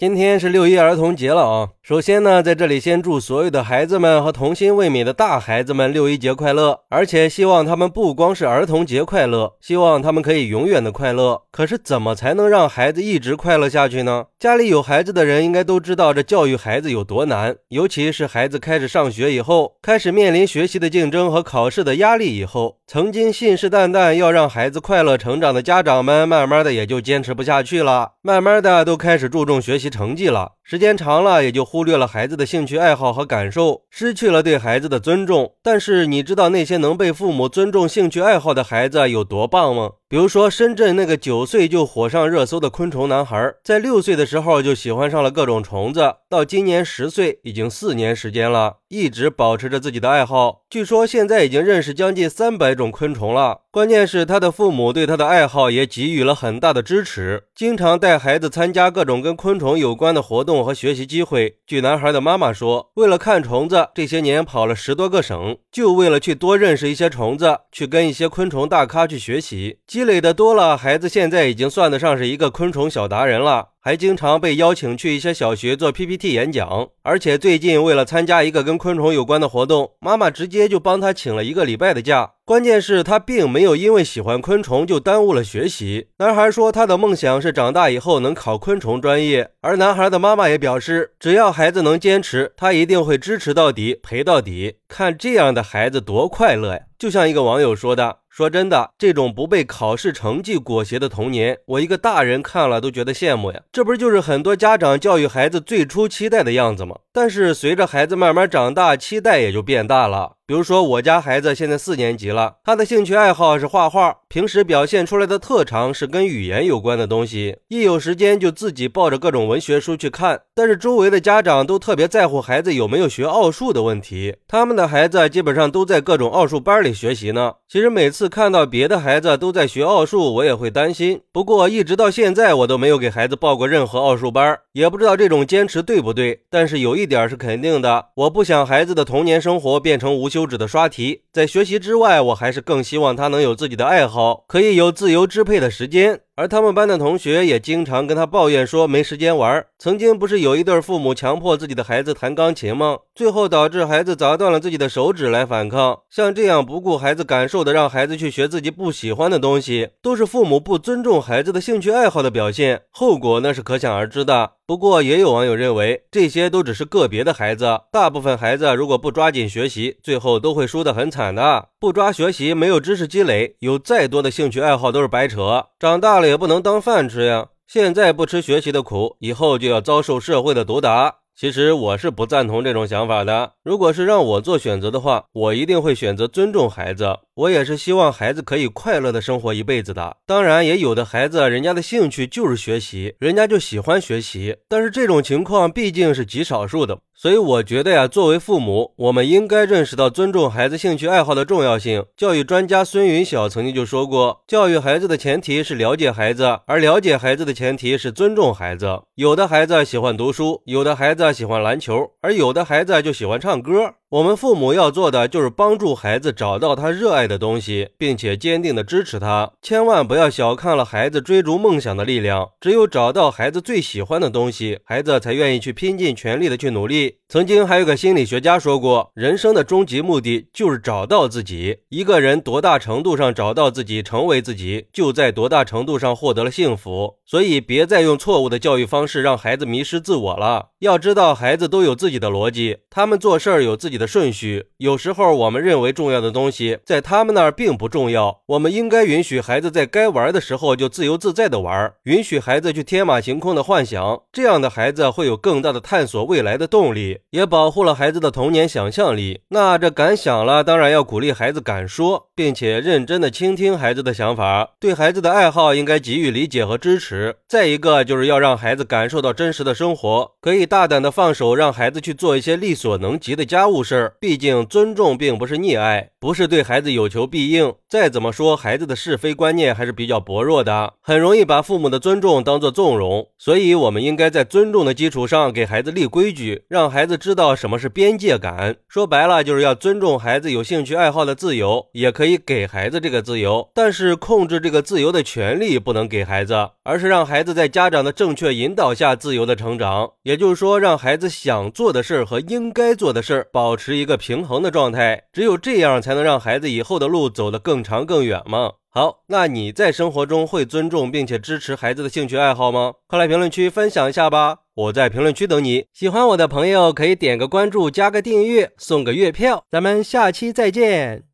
今天是六一儿童节了啊！首先呢，在这里先祝所有的孩子们和童心未泯的大孩子们六一节快乐，而且希望他们不光是儿童节快乐，希望他们可以永远的快乐。可是怎么才能让孩子一直快乐下去呢？家里有孩子的人应该都知道，这教育孩子有多难，尤其是孩子开始上学以后，开始面临学习的竞争和考试的压力以后，曾经信誓旦旦要让孩子快乐成长的家长们，慢慢的也就坚持不下去了，慢慢的都开始注重学习。成绩了，时间长了也就忽略了孩子的兴趣爱好和感受，失去了对孩子的尊重。但是你知道那些能被父母尊重兴趣爱好的孩子有多棒吗？比如说，深圳那个九岁就火上热搜的昆虫男孩，在六岁的时候就喜欢上了各种虫子，到今年十岁，已经四年时间了，一直保持着自己的爱好。据说现在已经认识将近三百种昆虫了。关键是他的父母对他的爱好也给予了很大的支持，经常带孩子参加各种跟昆虫有关的活动和学习机会。据男孩的妈妈说，为了看虫子，这些年跑了十多个省，就为了去多认识一些虫子，去跟一些昆虫大咖去学习。积累的多了，孩子现在已经算得上是一个昆虫小达人了。还经常被邀请去一些小学做 PPT 演讲，而且最近为了参加一个跟昆虫有关的活动，妈妈直接就帮他请了一个礼拜的假。关键是，他并没有因为喜欢昆虫就耽误了学习。男孩说，他的梦想是长大以后能考昆虫专业，而男孩的妈妈也表示，只要孩子能坚持，他一定会支持到底，陪到底。看这样的孩子多快乐呀！就像一个网友说的。说真的，这种不被考试成绩裹挟的童年，我一个大人看了都觉得羡慕呀。这不就是很多家长教育孩子最初期待的样子吗？但是随着孩子慢慢长大，期待也就变大了。比如说，我家孩子现在四年级了，他的兴趣爱好是画画，平时表现出来的特长是跟语言有关的东西，一有时间就自己抱着各种文学书去看。但是周围的家长都特别在乎孩子有没有学奥数的问题，他们的孩子基本上都在各种奥数班里学习呢。其实每次看到别的孩子都在学奥数，我也会担心。不过一直到现在，我都没有给孩子报过任何奥数班，也不知道这种坚持对不对。但是有一点是肯定的，我不想孩子的童年生活变成无休。休止的刷题，在学习之外，我还是更希望他能有自己的爱好，可以有自由支配的时间。而他们班的同学也经常跟他抱怨说没时间玩。曾经不是有一对父母强迫自己的孩子弹钢琴吗？最后导致孩子砸断了自己的手指来反抗。像这样不顾孩子感受的让孩子去学自己不喜欢的东西，都是父母不尊重孩子的兴趣爱好的表现，后果那是可想而知的。不过也有网友认为，这些都只是个别的孩子，大部分孩子如果不抓紧学习，最后都会输得很惨的。不抓学习，没有知识积累，有再多的兴趣爱好都是白扯。长大了也不能当饭吃呀！现在不吃学习的苦，以后就要遭受社会的毒打。其实我是不赞同这种想法的。如果是让我做选择的话，我一定会选择尊重孩子。我也是希望孩子可以快乐的生活一辈子的。当然，也有的孩子，人家的兴趣就是学习，人家就喜欢学习。但是这种情况毕竟是极少数的。所以我觉得呀，作为父母，我们应该认识到尊重孩子兴趣爱好的重要性。教育专家孙云晓曾经就说过，教育孩子的前提是了解孩子，而了解孩子的前提是尊重孩子。有的孩子喜欢读书，有的孩子喜欢篮球，而有的孩子就喜欢唱歌。我们父母要做的就是帮助孩子找到他热爱的东西，并且坚定的支持他。千万不要小看了孩子追逐梦想的力量。只有找到孩子最喜欢的东西，孩子才愿意去拼尽全力的去努力。曾经还有个心理学家说过，人生的终极目的就是找到自己。一个人多大程度上找到自己，成为自己，就在多大程度上获得了幸福。所以，别再用错误的教育方式让孩子迷失自我了。要知道，孩子都有自己的逻辑，他们做事儿有自己的顺序。有时候，我们认为重要的东西，在他们那儿并不重要。我们应该允许孩子在该玩的时候就自由自在的玩，允许孩子去天马行空的幻想。这样的孩子会有更大的探索未来的动力。也保护了孩子的童年想象力。那这敢想了，当然要鼓励孩子敢说，并且认真的倾听孩子的想法。对孩子的爱好应该给予理解和支持。再一个就是要让孩子感受到真实的生活，可以大胆的放手，让孩子去做一些力所能及的家务事儿。毕竟尊重并不是溺爱，不是对孩子有求必应。再怎么说，孩子的是非观念还是比较薄弱的，很容易把父母的尊重当做纵容。所以，我们应该在尊重的基础上给孩子立规矩，让孩子知道什么是边界感。说白了，就是要尊重孩子有兴趣爱好的自由，也可以给孩子这个自由，但是控制这个自由的权利不能给孩子，而是让孩子在家长的正确引导下自由的成长。也就是说，让孩子想做的事儿和应该做的事儿保持一个平衡的状态。只有这样，才能让孩子以后的路走得更长更远吗。好，那你在生活中会尊重并且支持孩子的兴趣爱好吗？快来评论区分享一下吧！我在评论区等你。喜欢我的朋友可以点个关注，加个订阅，送个月票。咱们下期再见。